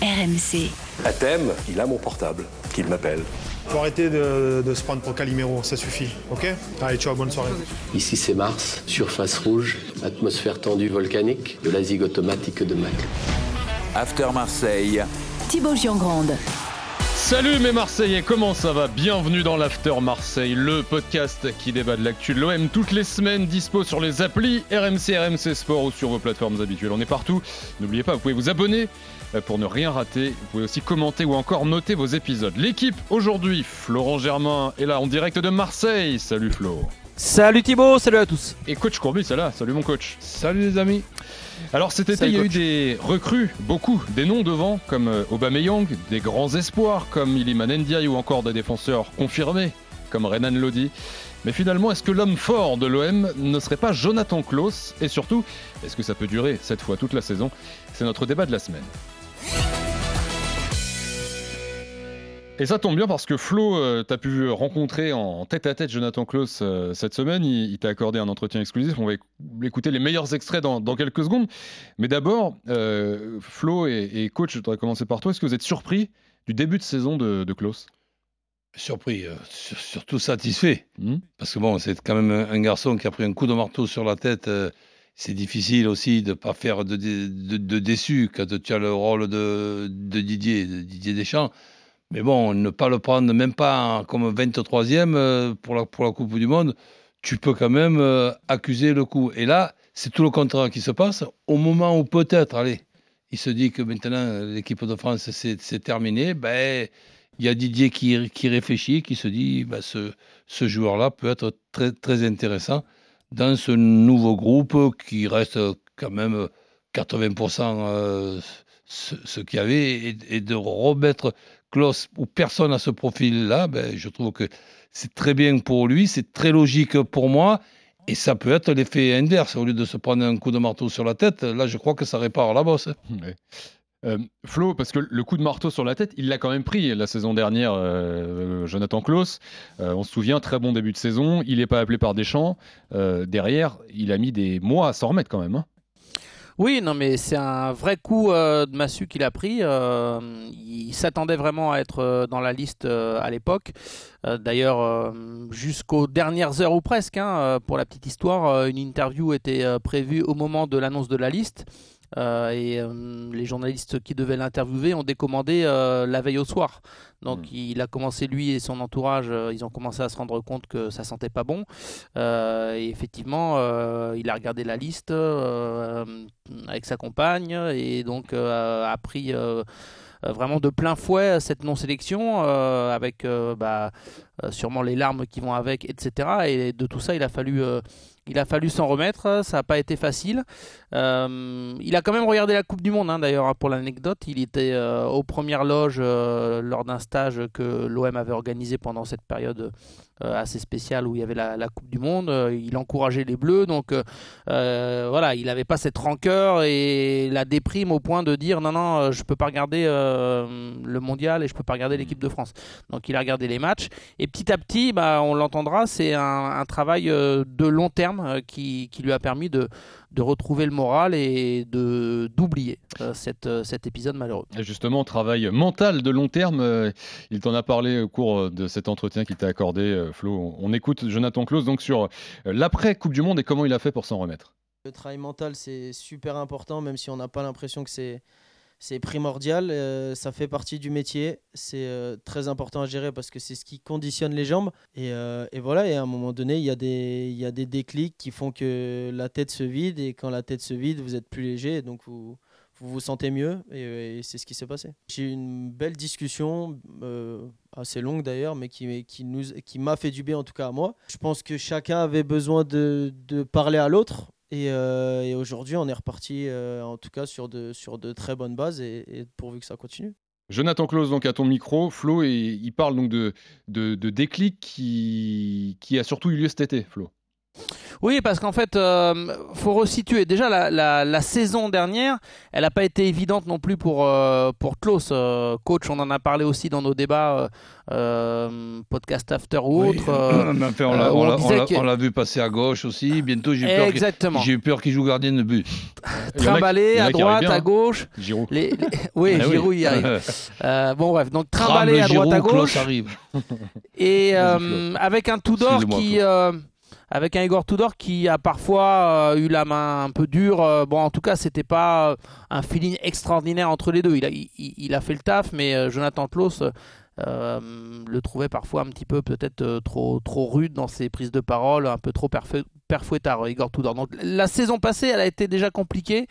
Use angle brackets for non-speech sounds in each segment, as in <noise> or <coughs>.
RMC. À thème, il a mon portable, qu'il m'appelle. Faut arrêter de, de se prendre pour Calimero, ça suffit, ok? Allez, ciao, bonne soirée. Ici c'est Mars, surface rouge, atmosphère tendue volcanique, de la zig automatique de Mac. After Marseille. Thibaut Giangrande. Salut mes Marseillais, comment ça va? Bienvenue dans l'After Marseille, le podcast qui débat de l'actu de l'OM toutes les semaines, dispo sur les applis RMC, RMC Sport ou sur vos plateformes habituelles. On est partout. N'oubliez pas, vous pouvez vous abonner euh, pour ne rien rater. Vous pouvez aussi commenter ou encore noter vos épisodes. L'équipe aujourd'hui, Florent Germain est là en direct de Marseille. Salut Flo. Salut Thibaut, salut à tous. Et coach Courbis là. Salut mon coach. Salut les amis. Alors cet été, il y a eu des recrues, beaucoup, des noms devant, comme euh, Aubameyang, des grands espoirs comme Iliman Ndiaye ou encore des défenseurs confirmés comme Renan Lodi. Mais finalement, est-ce que l'homme fort de l'OM ne serait pas Jonathan Klaus? Et surtout, est-ce que ça peut durer cette fois toute la saison? C'est notre débat de la semaine. Et ça tombe bien parce que Flo, euh, t'as pu rencontrer en tête-à-tête Jonathan Klaus euh, cette semaine. Il, il t'a accordé un entretien exclusif. On va éc- écouter les meilleurs extraits dans, dans quelques secondes. Mais d'abord, euh, Flo et, et coach, je voudrais commencer par toi. Est-ce que vous êtes surpris du début de saison de, de Klaus? Surpris, euh, sur- surtout satisfait. Hmm Parce que bon, c'est quand même un, un garçon qui a pris un coup de marteau sur la tête. c'est difficile aussi de ne pas faire de, de, de déçu quand tu as le rôle de, Didier, de Didier Deschamps. Mais bon, ne pas le prendre même pas comme 23e euh, pour, la, pour la Coupe du Monde, tu peux quand même euh, accuser le coup. Et là, c'est tout le contraire qui se passe. Au moment où peut-être, allez, il se dit que maintenant l'équipe de France c'est terminé, ben, il y a Didier qui, qui réfléchit, qui se dit ben, ce, ce joueur-là peut être très, très intéressant dans ce nouveau groupe qui reste quand même 80% euh, ce, ce qu'il y avait et, et de remettre Klaus ou personne à ce profil-là, ben, je trouve que c'est très bien pour lui, c'est très logique pour moi. Et ça peut être l'effet inverse. Au lieu de se prendre un coup de marteau sur la tête, là, je crois que ça répare la bosse. <laughs> Euh, Flo, parce que le coup de marteau sur la tête, il l'a quand même pris la saison dernière, euh, Jonathan Klaus. Euh, on se souvient, très bon début de saison. Il n'est pas appelé par Deschamps. Derrière, il a mis des mois à s'en remettre quand même. hein. Oui, non, mais c'est un vrai coup euh, de massue qu'il a pris. Euh, il s'attendait vraiment à être euh, dans la liste à l'époque. D'ailleurs, jusqu'aux dernières heures ou presque, hein, pour la petite histoire, une interview était prévue au moment de l'annonce de la liste. Euh, et euh, les journalistes qui devaient l'interviewer ont décommandé euh, la veille au soir. Donc Mm. il a commencé, lui et son entourage, ils ont commencé à se rendre compte que ça sentait pas bon. Et effectivement, il a regardé la liste avec sa compagne et donc a pris vraiment de plein fouet cette non-sélection euh, avec euh, bah, sûrement les larmes qui vont avec, etc. Et de tout ça, il a fallu, euh, il a fallu s'en remettre. Ça n'a pas été facile. Euh, il a quand même regardé la Coupe du Monde, hein, d'ailleurs, pour l'anecdote. Il était euh, aux premières loges euh, lors d'un stage que l'OM avait organisé pendant cette période assez spéciale où il y avait la, Coupe du Monde. Il encourageait les Bleus, donc voilà, il n'avait pas cette rancœur et la déprime au point de dire non, non, je peux pas regarder le mondial et je peux pas regarder l'équipe de France. Donc il a regardé les matchs et petit à petit, bah, on l'entendra, c'est un, travail de long terme euh, qui, qui lui a permis de, de retrouver le moral et de d'oublier euh, cette, euh, cet épisode malheureux. Et justement, travail mental de long terme. il t'en a parlé au cours de cet entretien qu'il t'a accordé, Flo. On écoute Jonathan Klaus donc sur l'après Coupe du Monde et comment il a fait pour s'en remettre. Le travail mental, c'est super important, même si on n'a pas l'impression que c'est c'est primordial. euh, ça fait partie du métier. C'est euh, très important à gérer parce que c'est ce qui conditionne les jambes. Et, euh, voilà, et à un moment donné, il y, a des- y a des déclics qui font que la tête se vide. Et quand la tête se vide, vous êtes plus léger. Donc, vous vous, sentez mieux. Et, c'est ce qui s'est passé. J'ai eu une belle discussion, assez longue d'ailleurs, mais qui, qui, nous, qui m'a fait du bien, en tout cas à moi. Je pense que chacun avait besoin de, de parler à l'autre. Et, euh, et aujourd'hui, on est reparti, euh, en tout cas, sur de, sur de très bonnes bases et, pourvu que ça continue. Jonathan Klaus, donc à ton micro, Flo, et il parle donc de, de, de déclic qui, qui a surtout eu lieu cet été, Flo. Oui, parce qu'en fait, euh, faut resituer. Déjà, la, la, la saison dernière, elle n'a pas été évidente non plus pour euh, pour Klaus. Euh, coach, on en a parlé aussi dans nos débats, euh, podcast after ou Oui. autre. <coughs> Mais enfin, on l'a- vu passer à gauche aussi. Bientôt, j'ai peur qu'il- Exactement. j'ai peur qu'il joue gardien de but. A à droite, bien, à gauche. Giroud. Les, les- oui, Ah oui. Giroud y arrive. <laughs> Bon bref, donc trimballé Tremble, à droite à Giroud, Klaus gauche. arrive. Et avec un Tudor qui. Avec un Igor Tudor qui a parfois euh, eu la main un peu dure. Euh, bon, en tout cas, c'était pas euh, un feeling extraordinaire entre les deux. Il a, fait le taf, mais Jonathan Klaus le trouvait parfois un petit peu peut-être trop, trop rude dans ses prises de parole, un peu trop perfouettard, euh, Igor Tudor. Donc la saison passée, elle a été déjà compliquée.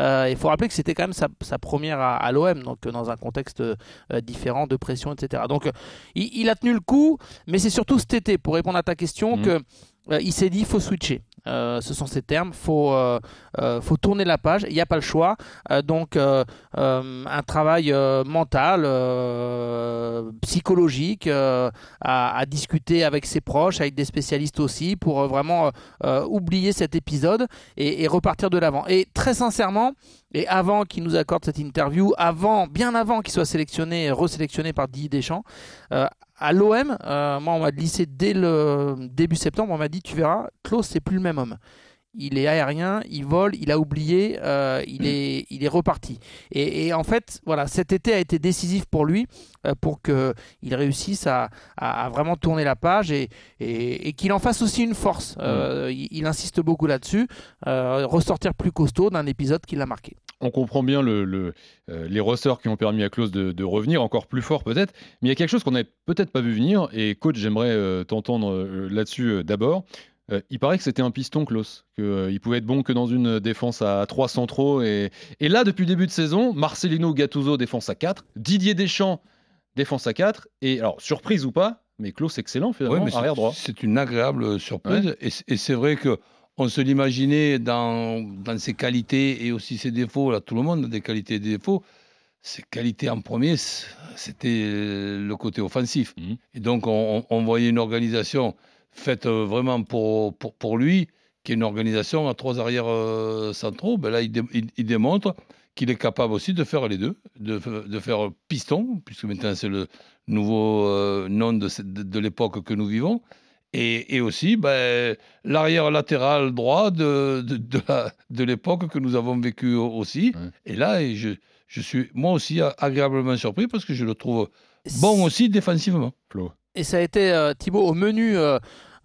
Euh, Il faut rappeler que c'était quand même sa, sa première à, à l'OM, donc euh, dans un contexte euh, différent de pression, etc. Donc il, il a tenu le coup, mais c'est surtout cet été, pour répondre à ta question, Mhm. que euh, il s'est dit il faut switcher. Euh, ce sont ces termes. Faut, euh, euh, faut tourner la page. Il n'y a pas le choix. Donc, un travail mental, psychologique, à, discuter avec ses proches, avec des spécialistes aussi, pour vraiment oublier cet épisode et repartir de l'avant. Et très sincèrement, et avant qu'il nous accorde cette interview, avant, bien avant qu'il soit sélectionné, resélectionné par Didier Deschamps, euh, à l'OM, euh, moi on m'a glissé dès le début septembre, on m'a dit tu verras, Klaus c'est plus le même homme. Il est aérien, il vole, il a oublié, euh, il, est, il est reparti. Et, et en fait, voilà, cet été a été décisif pour lui, euh, pour qu'il réussisse à, à- à vraiment tourner la page et, et- et qu'il en fasse aussi une force. Euh, il, il insiste beaucoup là-dessus, euh, ressortir plus costaud d'un épisode qui l'a marqué. On comprend bien le, le, les ressorts qui ont permis à Klaus de, de revenir encore plus fort peut-être, mais il y a quelque chose qu'on n'avait peut-être pas vu venir, et coach, j'aimerais t'entendre là-dessus d'abord. Euh, il paraît que c'était un piston, Klaus, qu'il pouvait être bon que dans une défense à 3 centraux, et, et là, depuis le début de saison, Marcelino Gattuso défense à 4, Didier Deschamps défense à 4, et alors, surprise ou pas, mais Klaus excellent finalement, Ouais, arrière droit. C'est une agréable surprise. Et c'est vrai que on se l'imaginait dans, dans ses qualités et aussi ses défauts. Là, tout le monde a des qualités et des défauts. Ses qualités en premier, c'était le côté offensif. Mhm. Et donc, on, on voyait une organisation faite euh, vraiment pour, pour, pour lui, qui est une organisation à trois arrières euh, centraux. Ben là, il, dé- il- il démontre qu'il est capable aussi de faire les deux, de, de faire piston, puisque maintenant c'est le nouveau euh, nom de, de, de l'époque que nous vivons. Et, et aussi ben, l'arrière latéral droit de, de, l'époque que nous avons vécu au- aussi. Ouais. Et là, et je, je suis moi aussi agréablement surpris parce que je le trouve bon aussi défensivement. Flo. Et ça a été euh, Thibaut au menu. euh,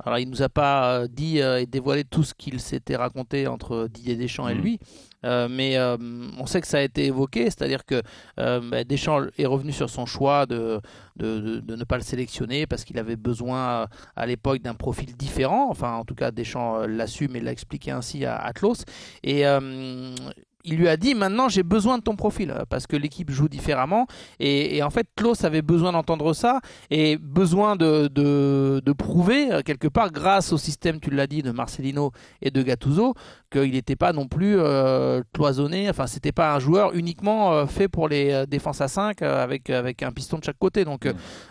alors il nous a pas euh, dit et dévoilé tout ce qu'il s'était raconté entre Didier Deschamps et Mhm. lui, Euh, mais euh, on sait que ça a été évoqué, c'est-à-dire que euh, bah, Deschamps est revenu sur son choix de, de, de- de ne pas le sélectionner parce qu'il avait besoin à l'époque d'un profil différent. Enfin, en tout cas, Deschamps l'assume et l'a expliqué ainsi à Atlos. Et il lui a dit maintenant j'ai besoin de ton profil euh, parce que l'équipe joue différemment. Et, et en fait Klaus avait besoin d'entendre ça et besoin de, de, de prouver euh, quelque part grâce au système tu l'as dit de Marcelino et de Gattuso qu'il n'était pas non plus euh, cloisonné. Enfin c'était pas un joueur uniquement euh, fait pour les défenses à 5 euh, avec, avec un piston de chaque côté. Donc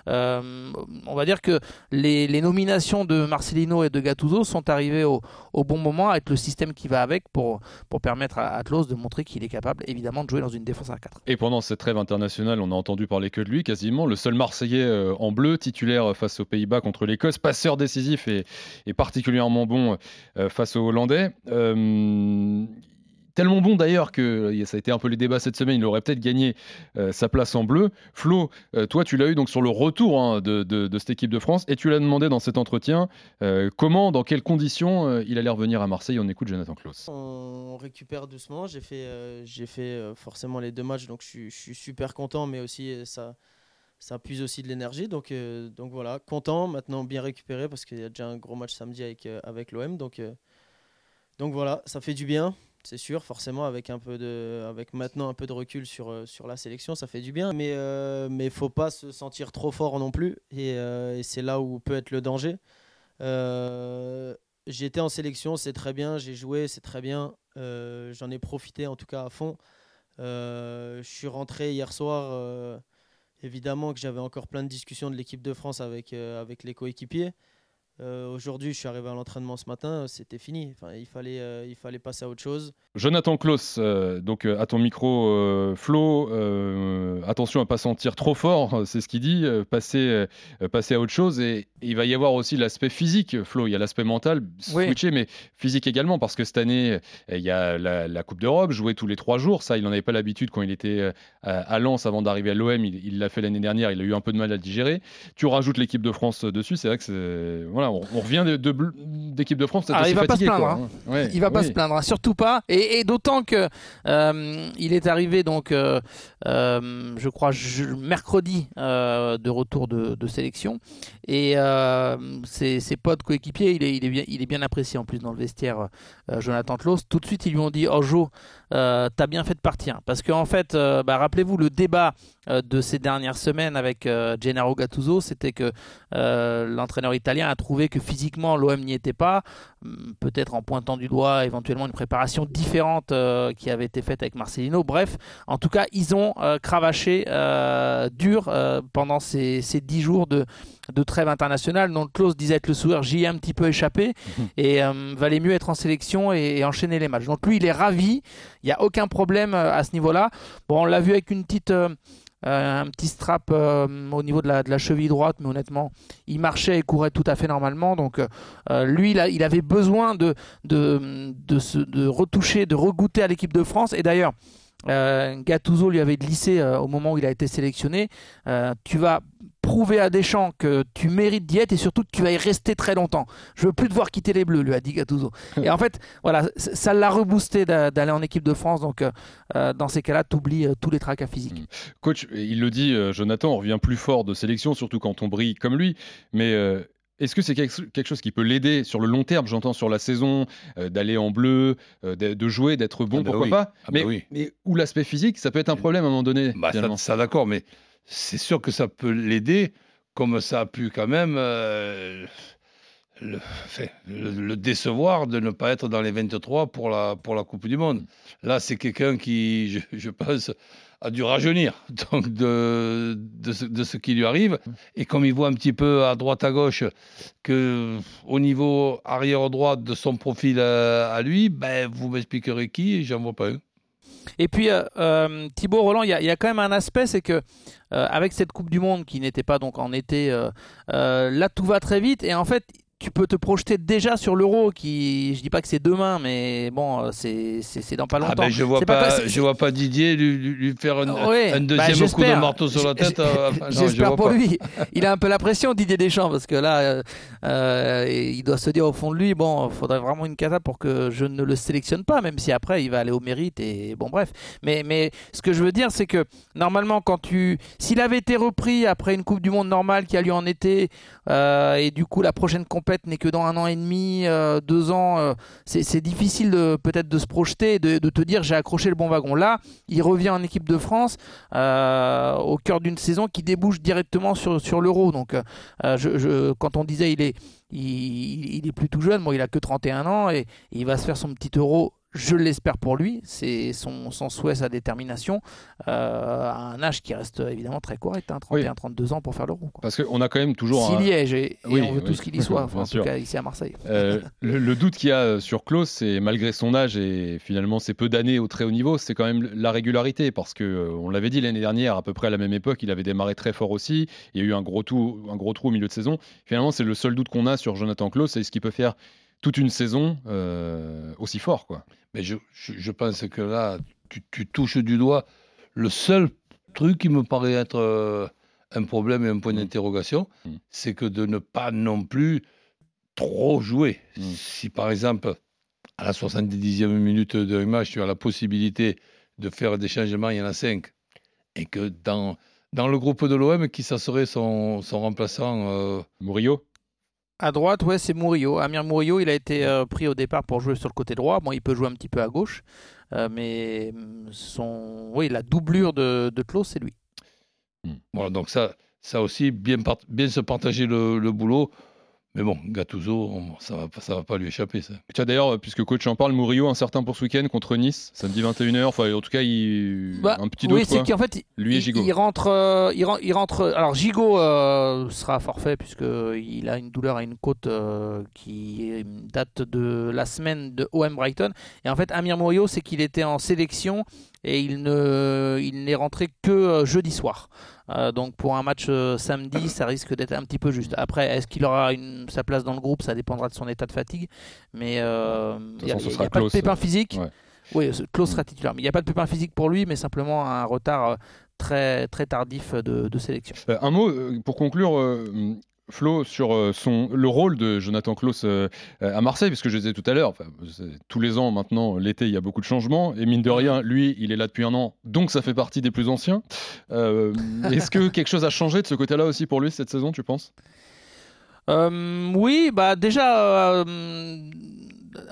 euh, on va dire que les, les nominations de Marcelino et de Gattuso sont arrivées au, au bon moment avec le système qui va avec pour, pour permettre à Atlos de qu'il est capable évidemment de jouer dans une défense à 4 Et pendant cette trêve internationale, on a entendu parler que de lui, quasiment le seul Marseillais euh, en bleu, titulaire face aux Pays-Bas contre l'Écosse, passeur décisif et, particulièrement bon euh, face aux Hollandais. Euh, tellement bon d'ailleurs que euh, ça a été un peu les débats cette semaine, il aurait peut-être gagné euh, sa place en bleu. Flo, euh, toi tu l'as eu donc sur le retour hein, de, cette équipe de France et tu l'as demandé dans cet entretien comment, dans quelles conditions il allait revenir à Marseille? On écoute Jonathan Klaus. On récupère doucement. J'ai fait, j'ai fait forcément les deux matchs, donc je suis, super content, mais aussi ça, ça puise aussi de l'énergie. Donc, donc voilà, content, maintenant bien récupéré parce qu'il y a déjà un gros match samedi avec, avec l'OM. Donc, donc voilà, ça fait du bien, c'est sûr, forcément, avec, un peu de, maintenant un peu de recul sur, euh, sur la sélection, ça fait du bien. Mais il euh, mais faut pas se sentir trop fort non plus, et, euh, c'est là où peut être le danger. Euh, J'étais en sélection, c'est très bien, j'ai joué, c'est très bien. J'en ai profité en tout cas à fond. Je suis rentré hier soir. évidemment que j'avais encore plein de discussions de l'équipe de France avec les coéquipiers. Euh, Aujourd'hui, je suis arrivé à l'entraînement ce matin, c'était fini. Enfin, il, fallait, euh, il fallait passer à autre chose. Jonathan Klaus, euh, donc euh, à ton micro, euh, Flo, euh, attention à pas sentir trop fort, <laughs> c'est ce qu'il dit, euh, passer, euh, passer à autre chose. Et, et il va y avoir aussi l'aspect physique, Flo. Il y a l'aspect mental, Oui. switcher, mais physique également, parce que cette année, il y a la, la Coupe d'Europe, jouer tous les trois jours. Ça, il n'en avait pas l'habitude quand il était à à Lens avant d'arriver à l'OM. Il il l'a fait l'année dernière, il a eu un peu de mal à le digérer. Tu rajoutes l'équipe de France dessus, c'est vrai que c'est. Voilà, on, on revient de- de bl- d'équipe de France. Ah, il va pas se plaindre, quoi, hein. hein. Ouais, Il va pas se plaindre, hein, surtout pas. Et, et d'autant que euh, il est arrivé donc, euh, euh, je crois, je- mercredi de retour de, de sélection. Et ses, ses potes coéquipiers, il est, il, est bien, il est bien apprécié en plus dans le vestiaire, Jonathan Tlos. Tout de suite, ils lui ont dit Oh Jo, euh, t'as bien fait de partir. Parce qu'en fait, euh, bah, rappelez-vous, le débat euh, de ces dernières semaines avec Gennaro Gattuso, c'était que l'entraîneur italien a trouvé que physiquement l'OM n'y était pas, Hum, peut-être en pointant du doigt éventuellement une préparation différente qui avait été faite avec Marcelino. Bref, en tout cas, ils ont cravaché dur pendant ces, ces 10 jours de, de trêve internationale. Donc Klaus disait être le sourire, j'y ai un petit peu échappé <laughs> et euh, valait mieux être en sélection et, et enchaîner les matchs. Donc lui, il est ravi, il n'y a aucun problème euh, à ce niveau-là. Bon, on l'a vu avec une petite... euh, euh, un petit strap euh, au niveau de la, de la cheville droite, mais honnêtement, il marchait et courait tout à fait normalement. Donc, euh, lui, il, a- il avait besoin de, de, de, se, de retoucher, de regoûter à l'équipe de France. Et d'ailleurs, euh, Gattuso lui avait glissé euh, au moment où il a été sélectionné. euh, tu vas prouver à Deschamps que tu mérites d'y être et surtout que tu vas y rester très longtemps. Je veux plus te voir quitter les Bleus, lui a dit Gattuso. <laughs> Et en fait, voilà, ça l'a reboosté d'a- d'aller en équipe de France. Donc, euh, dans ces cas-là, tu oublies tous les tracas physiques. Coach, il le dit, Jonathan, on revient plus fort de sélection, surtout quand on brille comme lui. Mais est-ce que c'est quelque chose qui peut l'aider sur le long terme, j'entends sur la saison, euh, d'aller en bleu, euh, de, de jouer, d'être bon, Ah bah pourquoi oui. pas? Ah bah mais, oui. mais où l'aspect physique, ça peut être un problème à un moment donné. Bah, ça, d'accord, mais c'est sûr que ça peut l'aider, comme ça a pu quand même euh, le, enfin, le- le décevoir de ne pas être dans les 23 pour la, pour la Coupe du Monde. Là, c'est quelqu'un qui, je, je pense, a dû rajeunir <laughs> donc de, de, ce, qui lui arrive. Et comme il voit un petit peu à droite, à gauche, que au niveau arrière-droite de son profil à, lui, ben, vous m'expliquerez qui, j'en vois pas un. Et puis euh, euh, Thibaut Roland, il y, y a quand même un aspect, c'est que euh, avec cette Coupe du Monde qui n'était pas donc en été, euh, là tout va très vite et en fait tu peux te projeter déjà sur l'Euro qui, je dis pas que c'est demain, mais bon, euh, c'est dans pas longtemps. Ah ben je vois pas, je vois pas Didier lui, lui- lui faire un, Ouais, un bah, deuxième coup de marteau sur la tête. je J'espère pour pas. lui. Il a un peu la pression, Didier Deschamps, parce que là, euh, euh, il doit se dire au fond de lui, bon, faudrait vraiment une cata pour que je ne le sélectionne pas, même si après il va aller au mérite et bon, bref. Mais, mais ce que je veux dire, c'est que normalement, quand tu, s'il avait été repris après une Coupe du Monde normale qui a lieu en été, euh, et du coup la prochaine n'est que dans un an et demi, euh, deux ans, euh, c'est difficile peut-être de se projeter, et de, te dire j'ai accroché le bon wagon. Là, il revient en équipe de France euh, au cœur d'une saison qui débouche directement sur, l'euro. Donc, quand on disait il est, il, plus tout jeune, bon, il a que 31 ans et il va se faire son petit euro. Je l'espère pour lui, c'est son, son souhait, sa détermination, euh, à un âge qui reste évidemment très correct, hein, 31-32 ans pour faire l'euro. quoi. Parce qu'on a quand même toujours. S'il un- y est, et Oui, on veut oui. tous qu'il y soit, enfin, en tout cas ici à Marseille. Euh, le, le doute qu'il y a sur Klaus, c'est malgré son âge et finalement ses peu d'années au très haut niveau, c'est quand même la régularité parce que euh, on l'avait dit l'année dernière, à peu près à la même époque, il avait démarré très fort aussi. Il y a eu un gros, tout, un gros trou au milieu de saison. Finalement, c'est le seul doute qu'on a sur Jonathan Klaus, c'est ce qu'il peut faire toute une saison euh, aussi fort, quoi. Mais je, je, je pense que là, tu, tu touches du doigt le seul truc qui me paraît être euh, un problème et un point d'interrogation, Mm. c'est que de ne pas non plus trop jouer. Mm. Si par exemple, à la 70e minute d'un match, tu as la possibilité de faire des changements, il y en a cinq, et que dans, dans le groupe de l'OM, qui ça serait son, son remplaçant euh, Murillo? À droite, ouais, c'est Murillo. Amir Murillo, il a été euh, pris au départ pour jouer sur le côté droit. Bon, il peut jouer un petit peu à gauche, euh, mais hum, son, oui, la doublure de, de c'est lui. Voilà, donc ça, ça aussi, bien, se partager le boulot. Mais bon, Gattuso, ça va, ça va pas lui échapper, ça. Tiens, d'ailleurs, puisque coach en parle, Murillo, incertain pour ce week-end contre Nice, samedi 21h. Enfin, en tout cas, il... Bah, un petit doute. Oui, c'est qu'en fait, lui et Gigot. Il, rentre, euh, il, rentre, il rentre. Alors, Gigot euh, sera forfait, puisqu'il a une douleur à une côte euh, qui date de la semaine de OM Brighton. Et en fait, Amir Murillo, c'est qu'il était en sélection et il ne il n'est rentré que euh, jeudi soir. Euh, donc pour un match euh, samedi, ça risque d'être un petit peu juste. Après, est-ce qu'il aura une, sa place dans le groupe Ça dépendra de son état de fatigue. Mais il n'y a, a pas de pépin physique. Ouais. Oui, Klaus sera titulaire. Mais il n'y a pas de pépin physique pour lui, mais simplement un retard très, très tardif de, de sélection. un mot pour conclure. Flo, sur euh, son, le rôle de Jonathan Klaus euh, à Marseille, puisque je disais tout à l'heure, tous les ans maintenant, l'été, il y a beaucoup de changements, et mine de rien, lui, il est là depuis un an, donc ça fait partie des plus anciens. Euh, Est-ce que quelque chose a changé de ce côté-là aussi pour lui cette saison, tu penses? Euh, Oui, bah déjà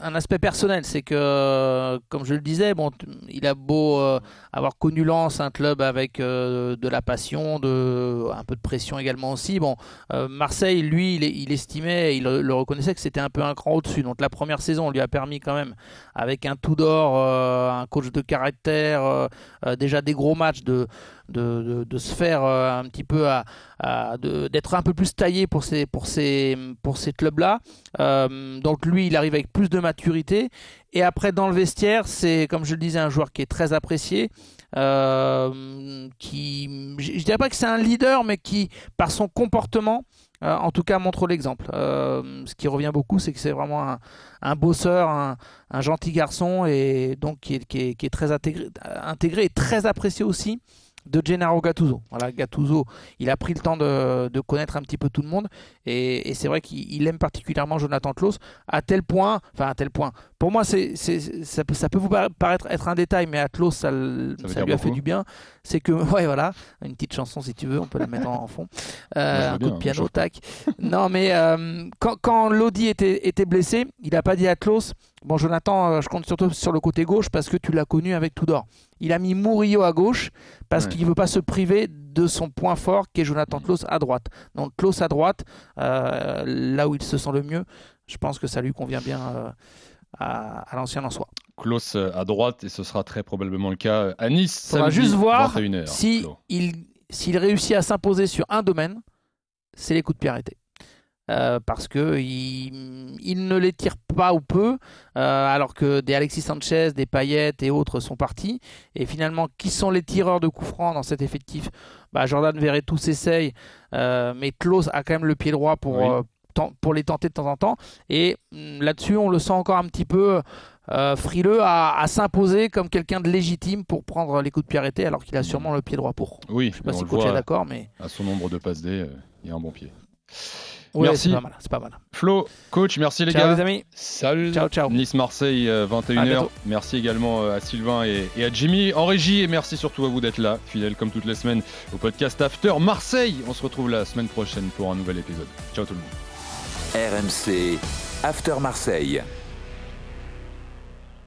un aspect personnel, c'est que, comme je le disais, bon, il a beau euh, avoir connu Lens, un club avec euh, de la passion, de, un peu de pression également aussi. Bon, euh, Marseille, lui, il, estimait, il le, reconnaissait que c'était un peu un cran au-dessus. Donc la première saison lui a permis quand même, avec un tout d'or, un coach de caractère, déjà des gros matchs, de, de, de, se faire un petit peu à, d'être un peu plus taillé pour ces, pour ces, pour ces clubs-là. donc lui, il arrive avec plus de maturité. Et après, dans le vestiaire, c'est, comme je le disais, un joueur qui est très apprécié. Euh, qui, je, dirais pas que c'est un leader, mais qui, par son comportement, euh, en tout cas, montre l'exemple. Euh, ce qui revient beaucoup, c'est que c'est vraiment un, bosseur, un, gentil garçon, et donc qui est, qui est, qui est très intégré, intégré et très apprécié aussi de Gennaro Gattuso. Voilà, Gattuso, il a pris le temps de, de connaître un petit peu tout le monde et, et c'est vrai qu'il aime particulièrement Jonathan Klaus à tel point, enfin à tel point. Pour moi, c'est, ça, peut, ça peut vous paraître être un détail, mais à Klaus, ça, ça, lui a fait du bien. C'est que, <laughs> ouais, voilà, une petite chanson si tu veux, on peut la mettre en, fond. Euh, un coup de piano, tac. non, mais euh, quand, quand Lodi était, était blessé, il n'a pas dit à Klaus Bon, Jonathan, euh, je compte surtout sur le côté gauche parce que tu l'as connu avec Tudor. Il a mis Murillo à gauche parce qu'il ne veut pas se priver de son point fort qui est Jonathan Klaus à droite. Donc Klaus à droite, euh, là où il se sent le mieux, je pense que ça lui convient bien euh, à, à l'ancien en soi. Klaus à droite et ce sera très probablement le cas à Nice. On va juste voir 21h, si il, s'il réussit à s'imposer sur un domaine, c'est les coups de pied arrêtés. Euh, parce que il, il, ne les tire pas ou peu, euh, alors que des Alexis Sanchez, des Payet et autres sont partis. Et finalement, qui sont les tireurs de coups francs dans cet effectif? Bah, Jordan Verretou s'essaye, euh, mais Klaus a quand même le pied droit pour, Oui. pour les tenter de temps en temps. Et mm, là-dessus, on le sent encore un petit peu frileux à, à s'imposer comme quelqu'un de légitime pour prendre les coups de pied arrêtés, alors qu'il a sûrement le pied droit pour. Oui, Je sais pas si coach est d'accord, mais à son nombre de passes D, il y a un bon pied. Ouais, Merci. c'est pas mal. C'est pas mal. Flo, coach, merci les Ciao gars. les amis. Salut. Ciao, ciao. Nice-Marseille, euh, À 21h. bientôt. Merci également euh, à Sylvain et, et à Jimmy en régie. Et merci surtout à vous d'être là, fidèles comme toutes les semaines au podcast After Marseille. On se retrouve la semaine prochaine pour un nouvel épisode. Ciao tout le monde. RMC After Marseille.